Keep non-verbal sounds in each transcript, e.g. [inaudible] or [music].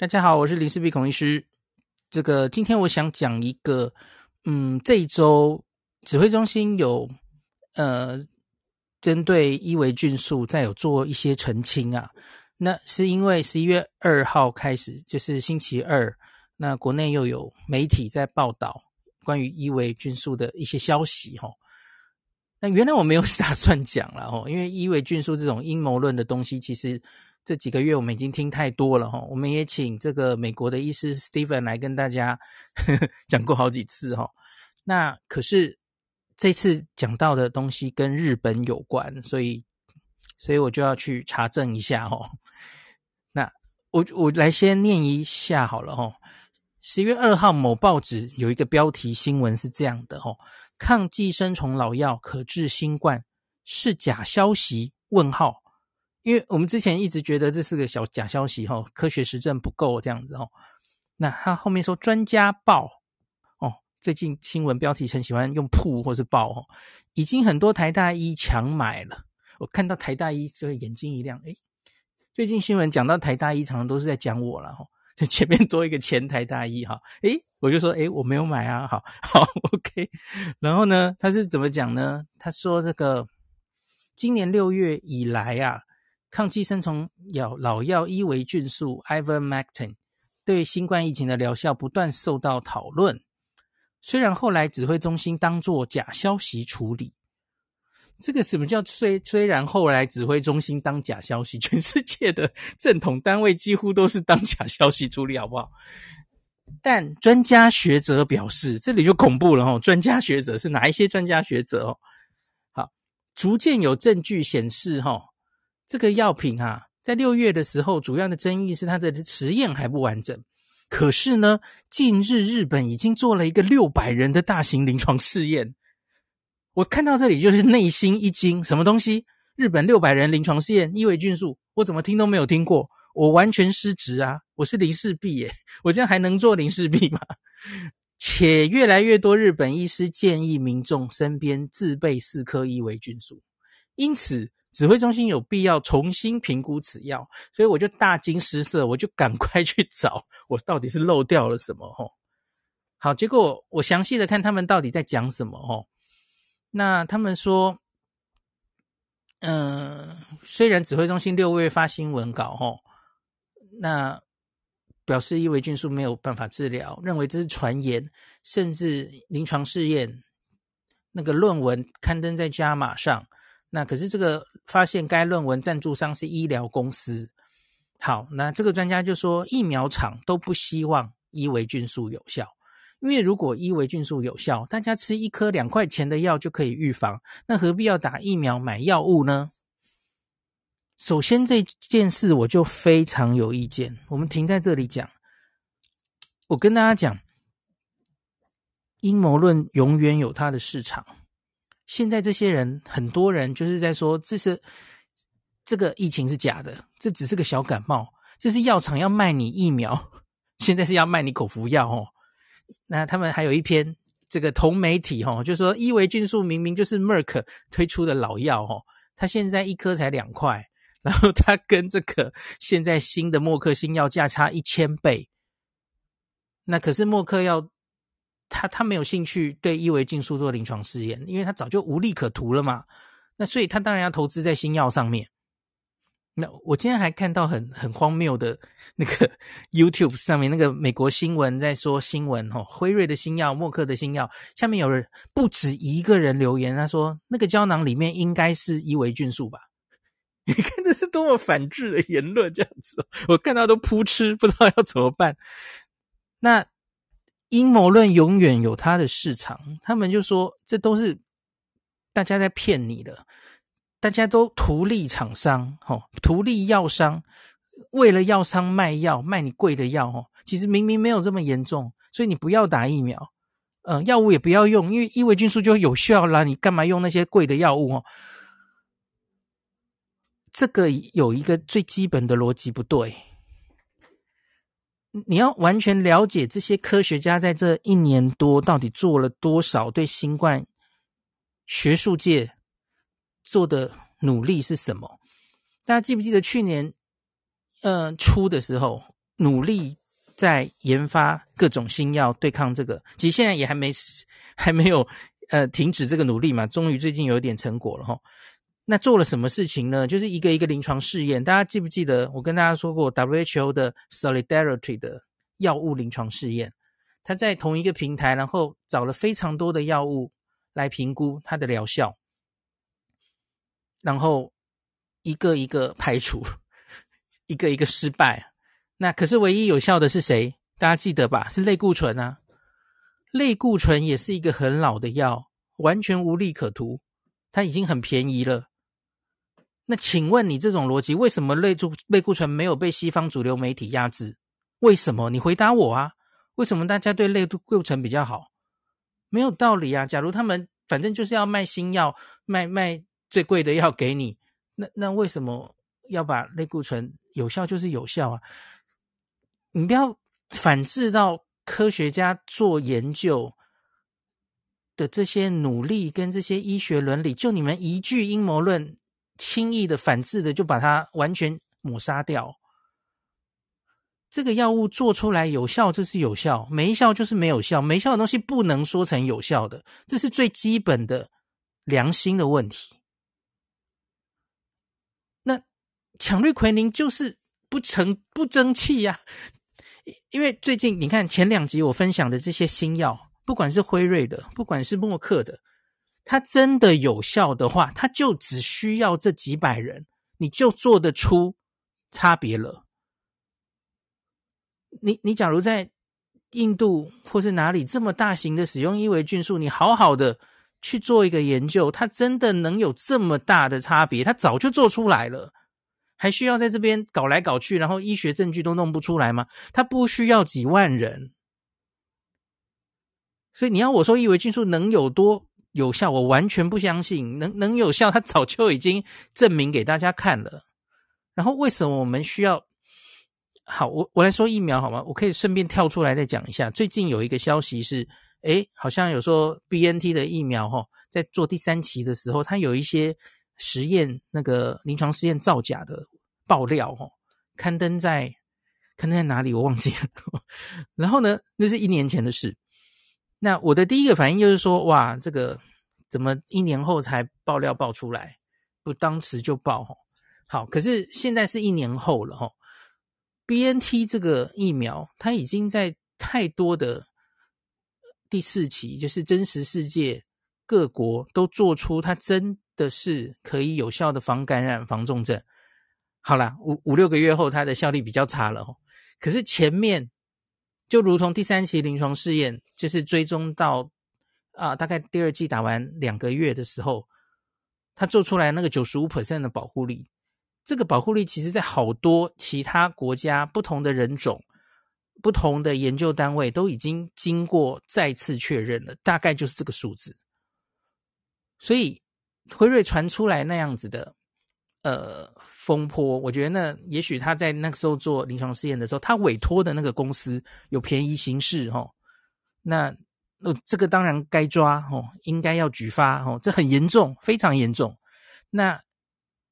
大家好，我是林氏璧孔医师。这个今天我想讲一个，嗯，这一周指挥中心有呃针对伊维菌素再有做一些澄清啊。那是因为十一月二号开始，就是星期二，那国内又有媒体在报道关于伊维菌素的一些消息哈。那原来我没有打算讲了哦，因为伊维菌素这种阴谋论的东西，其实。这几个月我们已经听太多了哈，我们也请这个美国的医师 Steven 来跟大家呵 [laughs] 呵讲过好几次哈。那可是这次讲到的东西跟日本有关，所以所以我就要去查证一下哈。那我我来先念一下好了哈。十月二号某报纸有一个标题新闻是这样的哈：抗寄生虫老药可治新冠是假消息？问号。因为我们之前一直觉得这是个小假消息哈，科学实证不够这样子哦。那他后面说专家报哦，最近新闻标题很喜欢用铺或是报哦，已经很多台大医抢买了。我看到台大医就眼睛一亮，诶，最近新闻讲到台大医，常常都是在讲我了哈。就前面多一个前台大医哈，诶，我就说诶，我没有买啊，好好 OK。[laughs] 然后呢，他是怎么讲呢？他说这个今年六月以来啊。抗寄生虫药老药伊维菌素 （Ivermectin） 对新冠疫情的疗效不断受到讨论。虽然后来指挥中心当作假消息处理，这个什么叫虽虽然后来指挥中心当假消息？全世界的正统单位几乎都是当假消息处理，好不好？但专家学者表示，这里就恐怖了哦。专家学者是哪一些专家学者哦？好，逐渐有证据显示，哈。这个药品啊，在六月的时候，主要的争议是它的实验还不完整。可是呢，近日日本已经做了一个六百人的大型临床试验。我看到这里就是内心一惊，什么东西？日本六百人临床试验伊维菌素，我怎么听都没有听过，我完全失职啊！我是林氏璧耶，我这样还能做林氏璧吗？且越来越多日本医师建议民众身边自备四颗伊维菌素，因此。指挥中心有必要重新评估此药，所以我就大惊失色，我就赶快去找 [laughs] 我到底是漏掉了什么吼。好，结果我详细的看他们到底在讲什么吼。那他们说，嗯、虽然指挥中心六月发新闻稿吼，那表示伊维菌素没有办法治疗，认为这是传言，甚至临床试验那个论文刊登在《加码》上。那可是这个发现，该论文赞助商是医疗公司。好，那这个专家就说，疫苗厂都不希望伊维菌素有效，因为如果伊维菌素有效，大家吃一颗两块钱的药就可以预防，那何必要打疫苗买药物呢？首先这件事我就非常有意见，我们停在这里讲。我跟大家讲，阴谋论永远有它的市场。现在这些人，很多人就是在说，这是这个疫情是假的，这只是个小感冒，这是药厂要卖你疫苗，现在是要卖你口服药哦。那他们还有一篇这个同媒体哦，就说伊维菌素明明就是 Merck 推出的老药哦，它现在一颗才两块，然后它跟这个现在新的默克新药价差一千倍，那可是默克要。他他没有兴趣对伊维菌素做临床试验，因为他早就无利可图了嘛。那所以他当然要投资在新药上面。那我今天还看到很很荒谬的 [laughs] 那个 YouTube 上面那个美国新闻在说新闻哦，辉瑞的新药、默克的新药，下面有人不止一个人留言，他说那个胶囊里面应该是伊维菌素吧？[laughs] 你看这是多么反智的言论，这样子，我看到都扑哧，不知道要怎么办。那。阴谋论永远有它的市场，他们就说这都是大家在骗你的，大家都图利厂商，吼，图利药商，为了药商卖药，卖你贵的药，吼，其实明明没有这么严重，所以你不要打疫苗，嗯、药物也不要用，因为伊维菌素就有效啦，你干嘛用那些贵的药物？哦，这个有一个最基本的逻辑不对。你要完全了解这些科学家在这一年多到底做了多少对新冠学术界做的努力是什么？大家记不记得去年呃初的时候，努力在研发各种新药对抗这个，其实现在也还没还没有呃停止这个努力嘛，终于最近有一点成果了哈。那做了什么事情呢？就是一个一个临床试验，大家记不记得我跟大家说过 WHO 的 Solidarity 的药物临床试验？它在同一个平台，然后找了非常多的药物来评估它的疗效，然后一个一个排除，一个一个失败。那可是唯一有效的是谁？大家记得吧？是类固醇啊，类固醇也是一个很老的药，完全无利可图，它已经很便宜了。那请问你这种逻辑，为什么类固类固醇没有被西方主流媒体压制？为什么？你回答我啊！为什么大家对类固醇比较好？没有道理啊！假如他们反正就是要卖新药，卖卖最贵的药给你，那那为什么要把类固醇有效就是有效啊？你不要反制到科学家做研究的这些努力跟这些医学伦理，就你们一句阴谋论。轻易的反制的就把它完全抹杀掉。这个药物做出来有效就是有效，没效就是没有效。没效的东西不能说成有效的，这是最基本的良心的问题。那羟氯喹宁就是不成不争气呀，因为最近你看前两集我分享的这些新药，不管是辉瑞的，不管是默克的。它真的有效的话，它就只需要这几百人，你就做得出差别了。你你假如在印度或是哪里这么大型的使用伊维菌素，你好好的去做一个研究，它真的能有这么大的差别？它早就做出来了，还需要在这边搞来搞去，然后医学证据都弄不出来吗？它不需要几万人，所以你要我说伊维菌素能有多？有效，我完全不相信能能有效，他早就已经证明给大家看了。然后为什么我们需要？好，我我来说疫苗好吗？我可以顺便跳出来再讲一下。最近有一个消息是，诶，好像有说 BNT 的疫苗哈，在做第三期的时候，它有一些实验那个临床试验造假的爆料哈，刊登在刊登在哪里我忘记了。[laughs] 然后呢，那是一年前的事。那我的第一个反应就是说，哇，这个怎么一年后才爆料爆出来？不当时就爆吼。好，可是现在是一年后了吼。BNT 这个疫苗，它已经在太多的第四期，就是真实世界各国都做出它真的是可以有效的防感染、防重症。好啦，五五六个月后，它的效力比较差了吼。可是前面。就如同第三期临床试验，就是追踪到啊，大概第二剂打完两个月的时候，他做出来那个九十五 percent 的保护力，这个保护力其实在好多其他国家、不同的人种、不同的研究单位都已经经过再次确认了，大概就是这个数字。所以辉瑞传出来那样子的，呃。风波，我觉得那也许他在那个时候做临床试验的时候，他委托的那个公司有便宜行事哈。那那这个当然该抓哦，应该要举发哦，这很严重，非常严重。那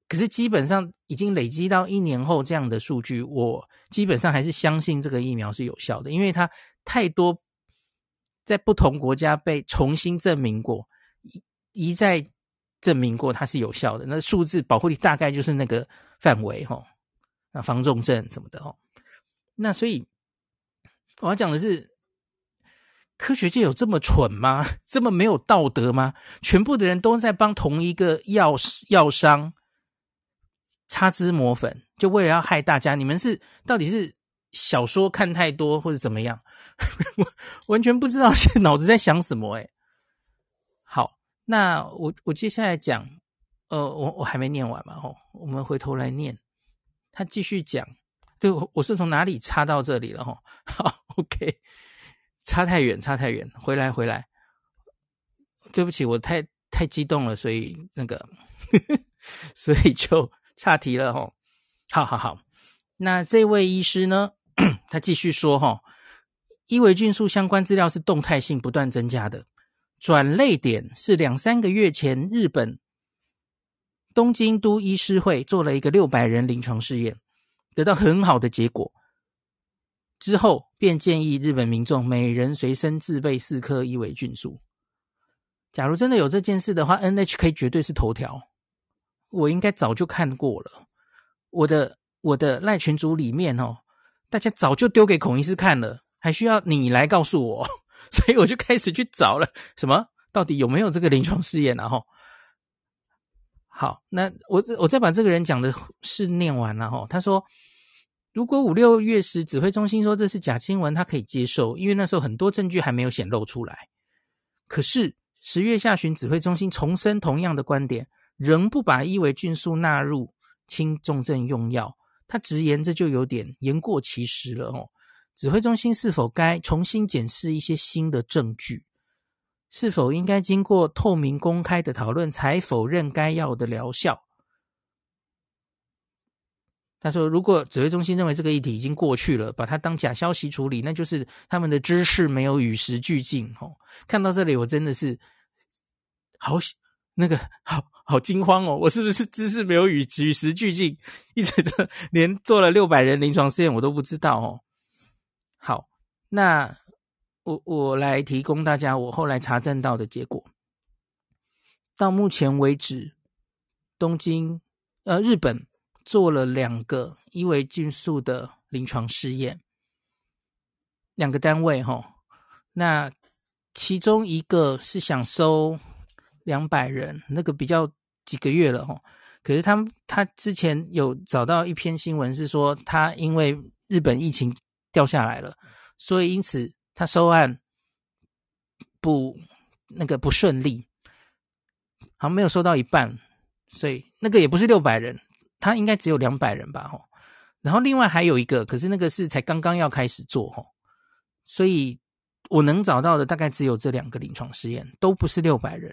可是基本上已经累积到一年后这样的数据，我基本上还是相信这个疫苗是有效的，因为它太多在不同国家被重新证明过，一一再证明过它是有效的。那数字保护力大概就是那个。范围哈，那防重症什么的哈，那所以我要讲的是，科学界有这么蠢吗？[laughs] 这么没有道德吗？全部的人都在帮同一个药药商擦脂抹粉，就为了要害大家。你们是到底是小说看太多，或者怎么样？[laughs] 完全不知道现在脑子在想什么诶。好，那我我接下来讲。呃，我我还没念完嘛，吼，我们回头来念。他继续讲，对，我我是从哪里插到这里了，吼，好，OK，[laughs] 差太远，差太远，回来回来。对不起，我太太激动了，所以那个，[laughs] 所以就岔题了，吼。好好好，那这位医师呢，[clears throat] 他继续说，吼，伊维菌素相关资料是动态性不断增加的，转泪点是两三个月前日本。东京都医师会做了一个六百人临床试验，得到很好的结果。之后便建议日本民众每人随身自备四颗伊维菌素。假如真的有这件事的话，NHK 绝对是头条，我应该早就看过了。我的我的赖群组里面哦，大家早就丢给孔医师看了，还需要你来告诉我？[laughs] 所以我就开始去找了，什么到底有没有这个临床试验啊？哈，好，那我我再把这个人讲的事念完了哈。他说，如果五六月时指挥中心说这是假新闻，他可以接受，因为那时候很多证据还没有显露出来。可是。十月下旬，指挥中心重申同样的观点，仍不把伊维菌素纳入轻重症用药。他直言这就有点言过其实了哦。指挥中心是否该重新检视一些新的证据？是否应该经过透明公开的讨论才否认该药的疗效？他说：“如果指挥中心认为这个议题已经过去了，把它当假消息处理，那就是他们的知识没有与时俱进。”哦，看到这里，我真的是好那个好好惊慌哦！我是不是知识没有与与时俱进？一直这连做了六百人临床试验，我都不知道哦。好，那我我来提供大家我后来查证到的结果。到目前为止，东京呃日本。做了两个伊维菌素的临床试验，两个单位哈，那其中一个是想收两百人，那个比较几个月了哈，可是他们他之前有找到一篇新闻是说，他因为日本疫情掉下来了，所以因此他收案不那个不顺利，好像没有收到一半，所以那个也不是六百人。他应该只有两百人吧，吼，然后另外还有一个，可是那个是才刚刚要开始做，吼，所以我能找到的大概只有这两个临床试验，都不是六百人，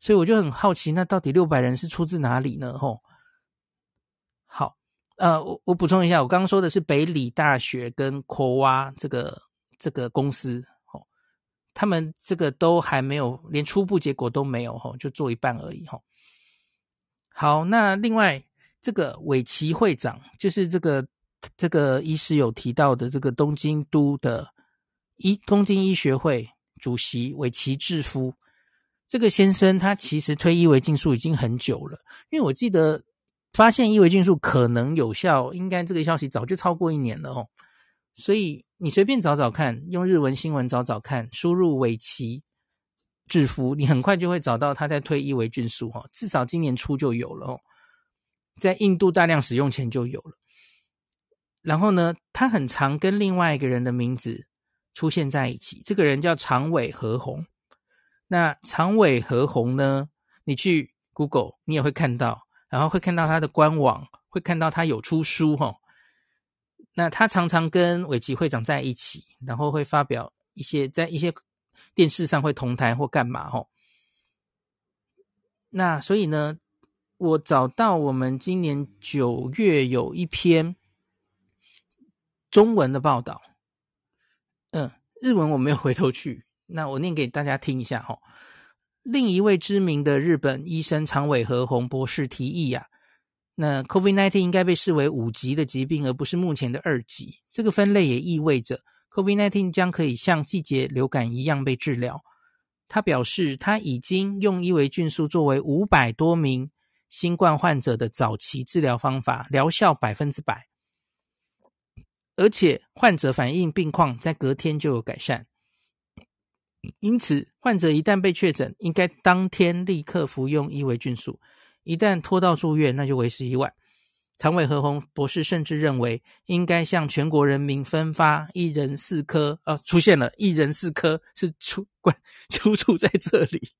所以我就很好奇，那到底六百人是出自哪里呢？吼，好，呃，我我补充一下，我刚刚说的是北里大学跟科瓦这个这个公司，哦，他们这个都还没有，连初步结果都没有，吼，就做一半而已，吼。好，那另外。这个尾崎会长就是这个这个医师有提到的这个东京都的医东京医学会主席尾崎志夫，这个先生他其实推伊维菌素已经很久了，因为我记得发现伊维菌素可能有效，应该这个消息早就超过一年了哦，所以你随便找找看，用日文新闻找找看，输入尾崎制服，你很快就会找到他在推伊维菌素哦，至少今年初就有了哦。在印度大量使用前就有了，然后呢，他很常跟另外一个人的名字出现在一起，这个人叫长尾和宏。那长尾和宏呢，你去 Google 你也会看到，然后会看到他的官网，会看到他有出书哈。那他常常跟尾崎会长在一起，然后会发表一些在一些电视上会同台或干嘛哈。那所以呢，我找到我们今年九月有一篇中文的报道，嗯，日文我没有回头去，那我念给大家听一下哈。另一位知名的日本医生长尾和宏博士提议啊，那 COVID-19 应该被视为五级的疾病，而不是目前的二级。这个分类也意味着 COVID-19 将可以像季节流感一样被治疗。他表示，他已经用伊维菌素作为五百多名。新冠患者的早期治疗方法疗效百分之百，而且患者反应病况在隔天就有改善。因此，患者一旦被确诊，应该当天立刻服用伊维菌素。一旦拖到住院，那就为时已晚。长尾和宏博士甚至认为，应该向全国人民分发一人四颗。哦，出现了一人四颗，是出关出处在这里。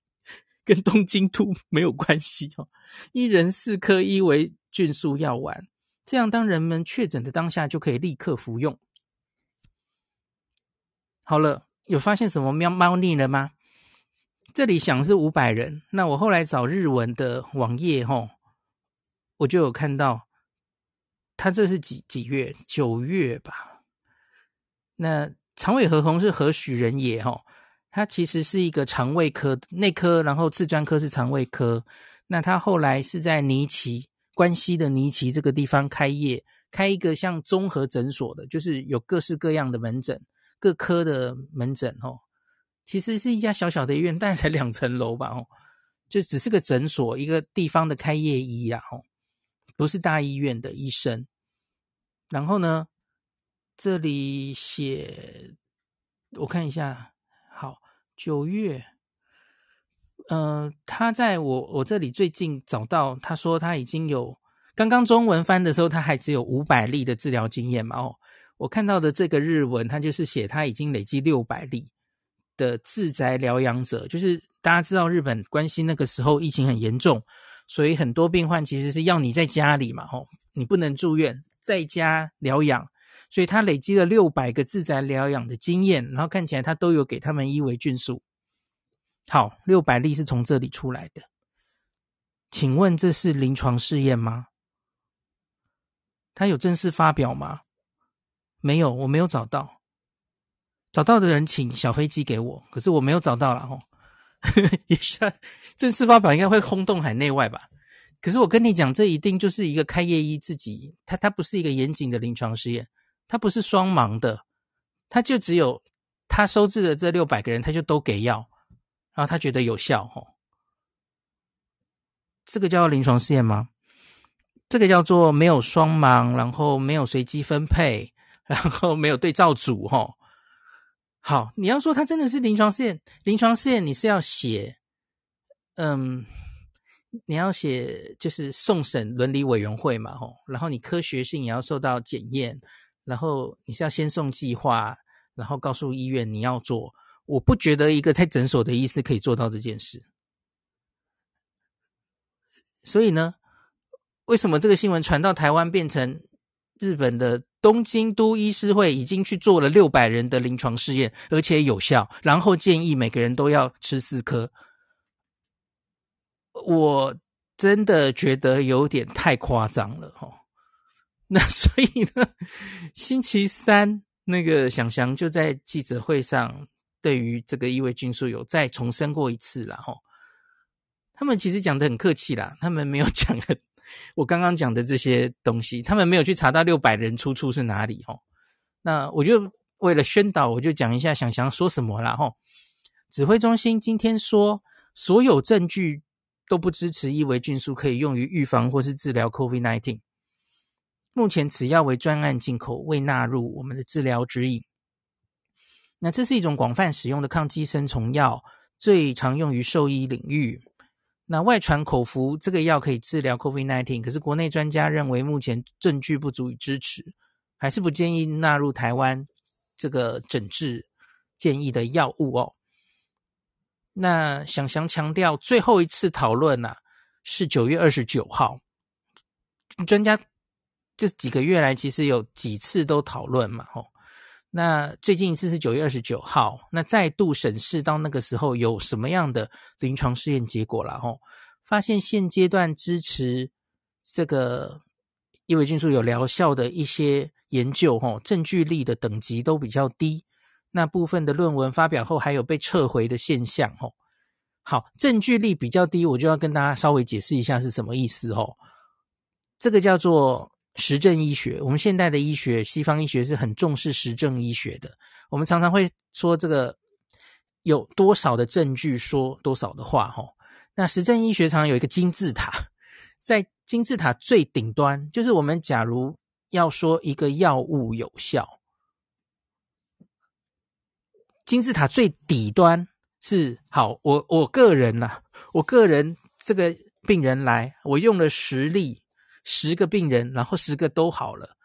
跟东京都没有关系哦，一人四颗伊维菌素药丸，这样当人们确诊的当下就可以立刻服用。好了，有发现什么猫猫腻了吗？这里想是五百人，那我后来找日文的网页吼，我就有看到，他这是几几月？九月吧。那长尾和宏是何许人也？吼。他其实是一个肠胃科内科，然后次专科是肠胃科。那他后来是在尼崎关西的尼崎这个地方开业，开一个像综合诊所的，就是有各式各样的门诊，各科的门诊哦。其实是一家小小的医院，大概才两层楼吧哦，就只是个诊所，一个地方的开业医啊哦，不是大医院的医生。然后呢，这里写，我看一下，好，九月。呃，他在我我这里最近找到，他说他已经有刚刚中文翻的时候，他还只有五百例的治疗经验嘛。哦，我看到的这个日文，他就是写他已经累积六百例的自宅疗养者。就是大家知道日本关西那个时候疫情很严重，所以很多病患其实是要你在家里嘛，哦，你不能住院，在家疗养，所以他累积了六百个自宅疗养的经验，然后看起来他都有给他们伊维菌素。好，六百例是从这里出来的，请问这是临床试验吗？他有正式发表吗？没有，我没有找到。找到的人请小飞机给我，可是我没有找到了吼。[laughs] 也许正式发表应该会轰动海内外吧？可是我跟你讲，这一定就是一个开业医自己，他他不是一个严谨的临床试验，他不是双盲的，他就只有他收治的这六百个人，他就都给药。然后他觉得有效，哦，这个叫临床试验吗？这个叫做没有双盲，然后没有随机分配，然后没有对照组，哦，好，你要说它真的是临床试验，临床试验你是要写，嗯，你要写就是送审伦理委员会嘛，吼，然后你科学性也要受到检验，然后你是要先送计划，然后告诉医院你要做。我不觉得一个在诊所的医师可以做到这件事，所以呢，为什么这个新闻传到台湾，变成日本的东京都医师会已经去做了六百人的临床试验，而且有效，然后建议每个人都要吃四颗？我真的觉得有点太夸张了哈。那 [laughs] 所以呢，星期三那个想翔就在记者会上。对于这个伊维菌素有再重申过一次了哈，他们其实讲的很客气啦，他们没有讲我刚刚讲的这些东西，他们没有去查到六百人出处是哪里哦。那我就为了宣导，我就讲一下想想说什么啦哈。指挥中心今天说，所有证据都不支持伊维菌素可以用于预防或是治疗 COVID-19。目前此药为专案进口，未纳入我们的治疗指引。那这是一种广泛使用的抗寄生虫药，最常用于兽医领域。那外传口服这个药可以治疗 COVID-19，可是国内专家认为目前证据不足以支持，还是不建议纳入台湾这个诊治建议的药物哦。那想想强调，最后一次讨论啊，是九月二十九号，专家这几个月来其实有几次都讨论嘛，吼。那最近一次是九月二十九号，那再度审视到那个时候有什么样的临床试验结果了吼？发现现阶段支持这个伊维菌素有疗效的一些研究吼，证据力的等级都比较低。那部分的论文发表后还有被撤回的现象吼。好，证据力比较低，我就要跟大家稍微解释一下是什么意思吼。这个叫做。实证医学，我们现代的医学，西方医学是很重视实证医学的。我们常常会说，这个有多少的证据说多少的话，吼。那实证医学常常有一个金字塔，在金字塔最顶端，就是我们假如要说一个药物有效，金字塔最底端是好，我我个人呐、我个人这个病人来，我用了十例。十个病人，然后十个都好了，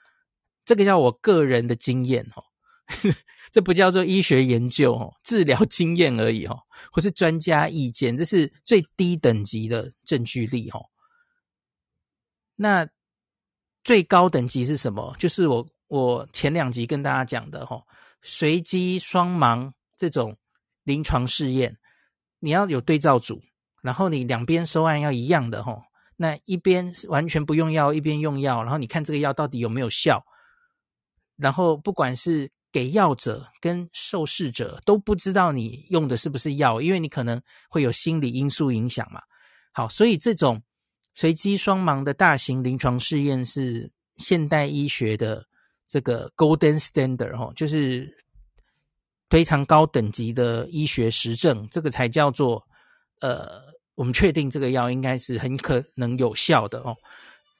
这个叫我个人的经验哦，[laughs] 这不叫做医学研究哦，治疗经验而已哦，或是专家意见，这是最低等级的证据力哦。那最高等级是什么？就是我我前两集跟大家讲的哦，随机双盲这种临床试验，你要有对照组，然后你两边收案要一样的哦。那一边是完全不用药，一边用药，然后你看这个药到底有没有效？然后不管是给药者跟受试者都不知道你用的是不是药，因为你可能会有心理因素影响嘛。好，所以这种随机双盲的大型临床试验是现代医学的这个 Golden Standard 哦，就是非常高等级的医学实证，这个才叫做呃，我们确定这个药应该是很可能有效的哦，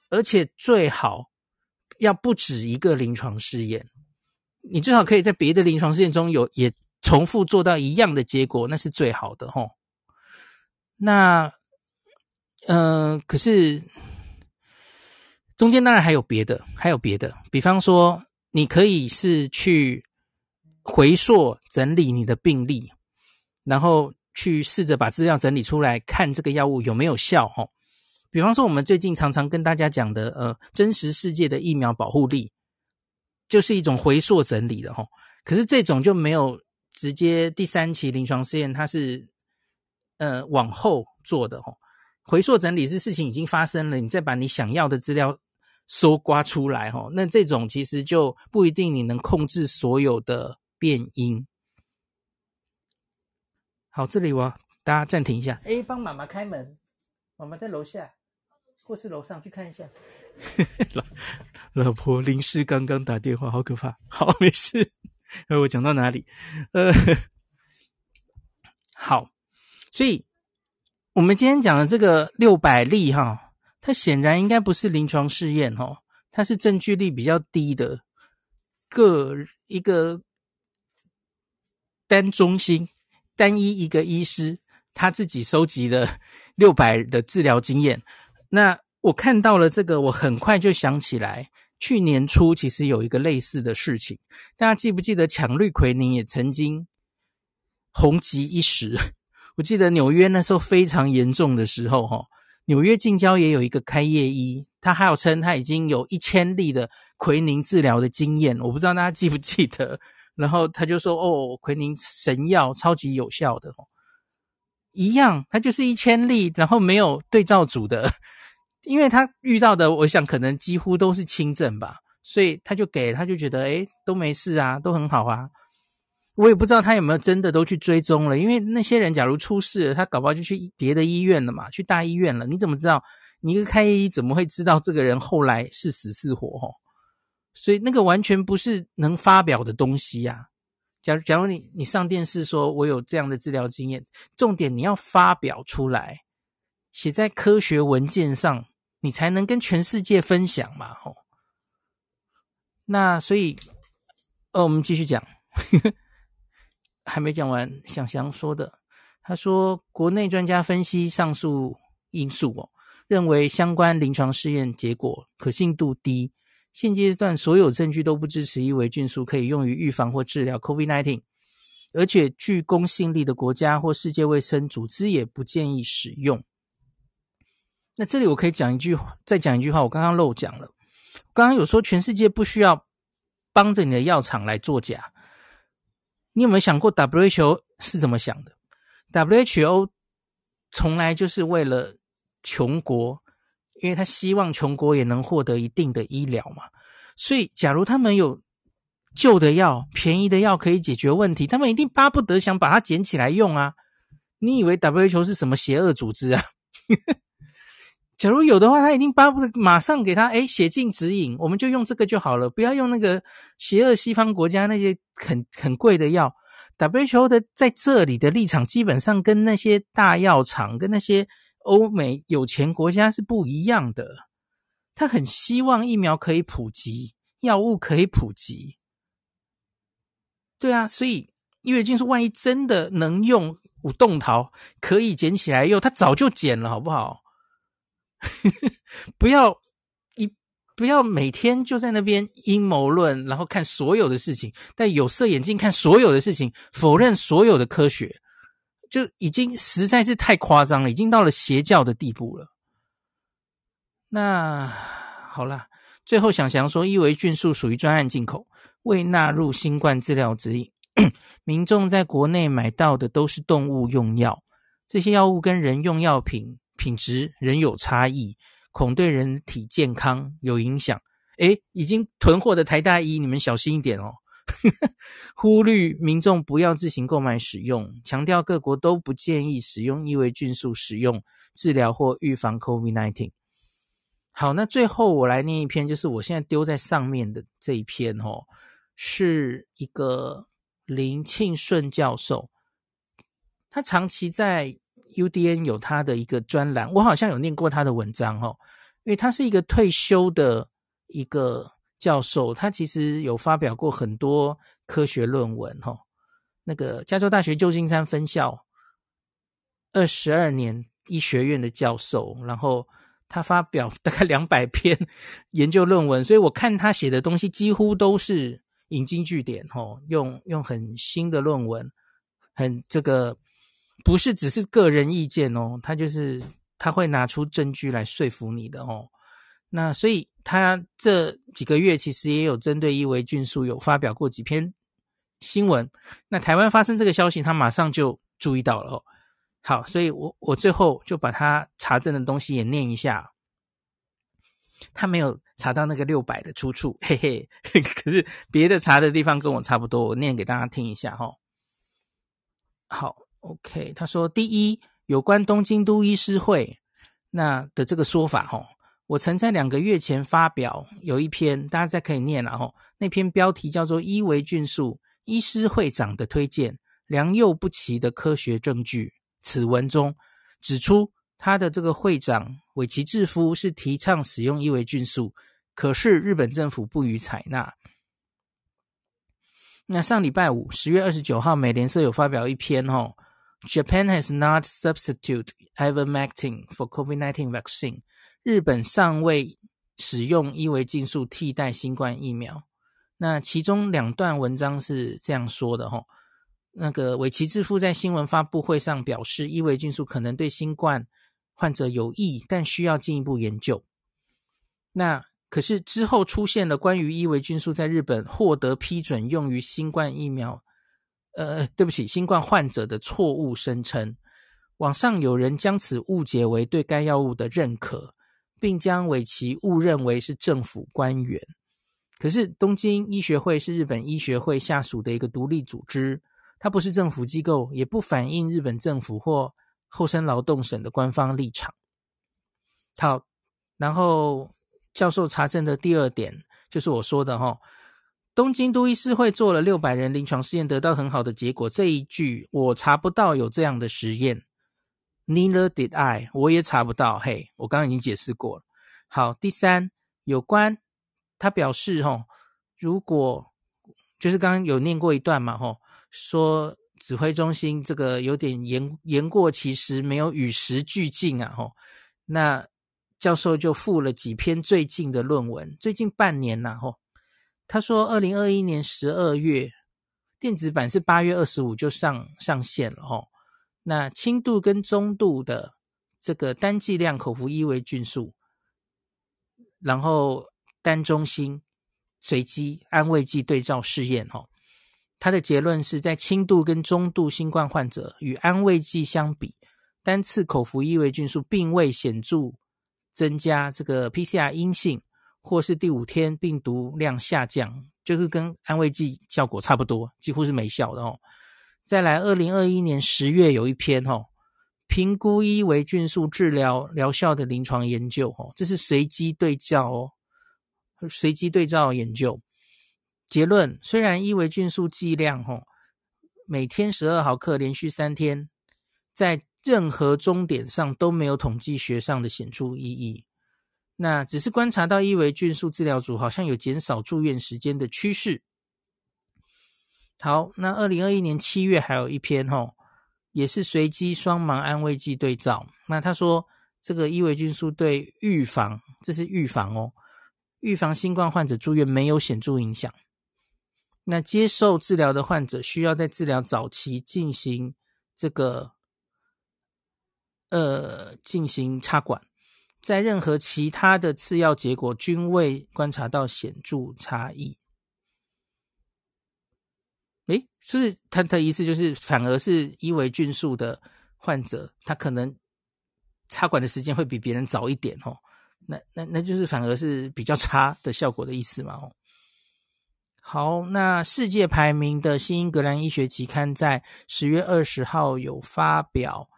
而且最好要不止一个临床试验，你最好可以在别的临床试验中有也重复做到一样的结果，那是最好的哦。那，嗯、呃，可是。中间当然还有别的，还有别的，比方说，你可以是去回溯整理你的病例，然后去试着把资料整理出来，看这个药物有没有效。哦，比方说，我们最近常常跟大家讲的，呃，真实世界的疫苗保护力，就是一种回溯整理的。吼，可是这种就没有直接第三期临床试验，它是呃往后做的。吼，回溯整理是事情已经发生了，你再把你想要的资料。搜刮出来齁，那这种其实就不一定你能控制所有的变因。好，这里我大家暂停一下，哎，帮妈妈开门，妈妈在楼下，或是楼上去看一下。[laughs] 老老婆临时刚刚打电话，好可怕。[laughs] 好，没事。呃，我讲到哪里？呃，好，所以我们今天讲的这个六百例哈。它显然应该不是临床试验哦，它是证据力比较低的个一个单中心单一一个医师他自己收集的六百的治疗经验。那我看到了这个，我很快就想起来，去年初其实有一个类似的事情，大家记不记得抢氯喹宁也曾经红极一时？[laughs] 我记得纽约那时候非常严重的时候，哈。纽约近郊也有一个开业医，他号称他已经有一千例的喹宁治疗的经验，我不知道大家记不记得。然后他就说：“哦，奎宁神药，超级有效的。”一样，他就是一千例，然后没有对照组的，因为他遇到的，我想可能几乎都是轻症吧，所以他就给，他就觉得，诶，都没事啊，都很好啊。我也不知道他有没有真的都去追踪了，因为那些人假如出事了，他搞不好就去别的医院了嘛，去大医院了。你怎么知道？你一个开医怎么会知道这个人后来是死是活？吼，所以那个完全不是能发表的东西呀。假如假如你你上电视说我有这样的治疗经验，重点你要发表出来，写在科学文件上，你才能跟全世界分享嘛。吼，那所以，呃，我们继续讲。[laughs] 还没讲完，想想说的，他说，国内专家分析上述因素哦，认为相关临床试验结果可信度低，现阶段所有证据都不支持伊维菌素可以用于预防或治疗 COVID-19，而且具公信力的国家或世界卫生组织也不建议使用。那这里我可以讲一句，再讲一句话，我刚刚漏讲了，刚刚有说全世界不需要帮着你的药厂来作假。你有没有想过 WHO 是怎么想的？WHO 从来就是为了穷国，因为他希望穷国也能获得一定的医疗嘛。所以，假如他们有旧的药、便宜的药可以解决问题，他们一定巴不得想把它捡起来用啊！你以为 WHO 是什么邪恶组织啊？[laughs] 假如有的话，他一定巴不得马上给他诶写进指引，我们就用这个就好了，不要用那个邪恶西方国家那些很很贵的药。WHO 的在这里的立场基本上跟那些大药厂、跟那些欧美有钱国家是不一样的。他很希望疫苗可以普及，药物可以普及。对啊，所以伊维菌素万一真的能用，五动桃可以捡起来用，他早就捡了，好不好？[laughs] 不要一不要每天就在那边阴谋论，然后看所有的事情，戴有色眼镜看所有的事情，否认所有的科学，就已经实在是太夸张了，已经到了邪教的地步了。那好了，最后想想说，伊维菌素属于专案进口，未纳入新冠治疗指引，[coughs] 民众在国内买到的都是动物用药，这些药物跟人用药品。品质仍有差异，恐对人体健康有影响。诶，已经囤货的台大医，你们小心一点哦。[laughs] 呼吁民众不要自行购买使用，强调各国都不建议使用异维菌素使用治疗或预防 COVID-19。好，那最后我来念一篇，就是我现在丢在上面的这一篇哦，是一个林庆顺教授，他长期在 UDN 有他的一个专栏，我好像有念过他的文章哦，因为他是一个退休的一个教授，他其实有发表过很多科学论文哦，那个加州大学旧金山分校二十二年医学院的教授，然后。他发表大概两百篇 [laughs] 研究论文，所以我看他写的东西几乎都是引经据典，吼，用用很新的论文，很这个不是只是个人意见哦，他就是他会拿出证据来说服你的哦。那所以他这几个月其实也有针对伊维菌素有发表过几篇新闻。那台湾发生这个消息，他马上就注意到了。好，所以我我最后就把他查证的东西也念一下。他没有查到那个六百的出处，嘿嘿。可是别的查的地方跟我差不多，我念给大家听一下哈。好，OK。他说，第一，有关东京都医师会那的这个说法哈，我曾在两个月前发表有一篇，大家再可以念了哈。那篇标题叫做《伊维菌素医师会长的推荐：良莠不齐的科学证据》。此文中指出，他的这个会长尾崎志夫是提倡使用伊维菌素，可是日本政府不予采纳。那上礼拜五，十月二十九号，美联社有发表一篇哦，Japan has not substitute ivermectin for COVID-19 vaccine。日本尚未使用伊维菌素替代新冠疫苗。那其中两段文章是这样说的哈。那个尾崎志夫在新闻发布会上表示，伊维菌素可能对新冠患者有益，但需要进一步研究。那可是之后出现了关于伊维菌素在日本获得批准用于新冠疫苗，呃，对不起，新冠患者的错误声称。网上有人将此误解为对该药物的认可，并将尾崎误认为是政府官员。可是东京医学会是日本医学会下属的一个独立组织。它不是政府机构，也不反映日本政府或厚生劳动省的官方立场。好，然后教授查证的第二点就是我说的哈，东京都医师会做了六百人临床试验，得到很好的结果。这一句我查不到有这样的实验，Neither did I，我也查不到。嘿，我刚刚已经解释过了。好，第三，有关他表示吼，如果就是刚刚有念过一段嘛，吼。说指挥中心这个有点言言过其实，没有与时俱进啊！吼，那教授就附了几篇最近的论文，最近半年呐，吼，他说二零二一年十二月电子版是八月二十五就上上线了，吼，那轻度跟中度的这个单剂量口服伊维菌素，然后单中心随机安慰剂对照试验，吼。它的结论是在轻度跟中度新冠患者与安慰剂相比，单次口服伊维菌素并未显著增加这个 PCR 阴性，或是第五天病毒量下降，就是跟安慰剂效果差不多，几乎是没效的哦。再来，二零二一年十月有一篇哦，评估伊维菌素治疗疗效的临床研究哦，这是随机对照哦，随机对照研究。结论：虽然伊维菌素剂量吼每天十二毫克，连续三天，在任何终点上都没有统计学上的显著意义。那只是观察到伊维菌素治疗组好像有减少住院时间的趋势。好，那二零二一年七月还有一篇吼，也是随机双盲安慰剂对照。那他说这个伊维菌素对预防，这是预防哦，预防新冠患者住院没有显著影响。那接受治疗的患者需要在治疗早期进行这个，呃，进行插管，在任何其他的次要结果均未观察到显著差异。诶，是不是他的意思就是反而是伊维菌素的患者，他可能插管的时间会比别人早一点哦？那那那就是反而是比较差的效果的意思嘛？哦。好，那世界排名的新英格兰医学期刊在十月二十号有发表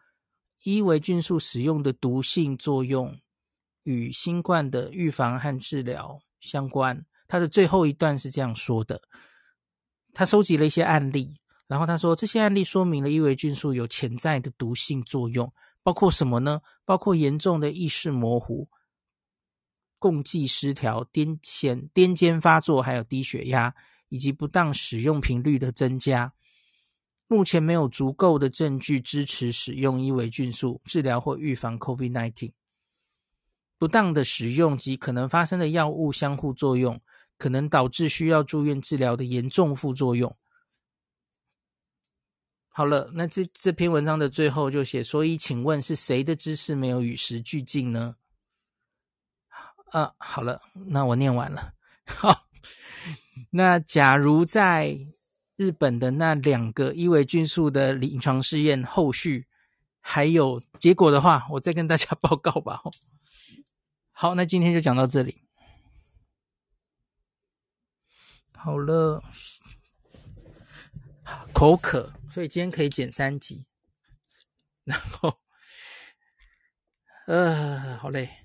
伊维菌素使用的毒性作用与新冠的预防和治疗相关。它的最后一段是这样说的：他收集了一些案例，然后他说这些案例说明了伊维菌素有潜在的毒性作用，包括什么呢？包括严重的意识模糊、共济失调、癫痫、癫痫发作，还有低血压，以及不当使用频率的增加。目前没有足够的证据支持使用伊维菌素治疗或预防 COVID-19。不当的使用及可能发生的药物相互作用，可能导致需要住院治疗的严重副作用。好了，那这这篇文章的最后就写，所以请问是谁的知识没有与时俱进呢？啊，好了，那我念完了。好，[laughs] 那假如在日本的那两个伊维菌素的临床试验后续还有结果的话，我再跟大家报告吧。好，[laughs] 那今天就讲到这里。好了，口渴，所以今天可以减三级。然后，呃，好累。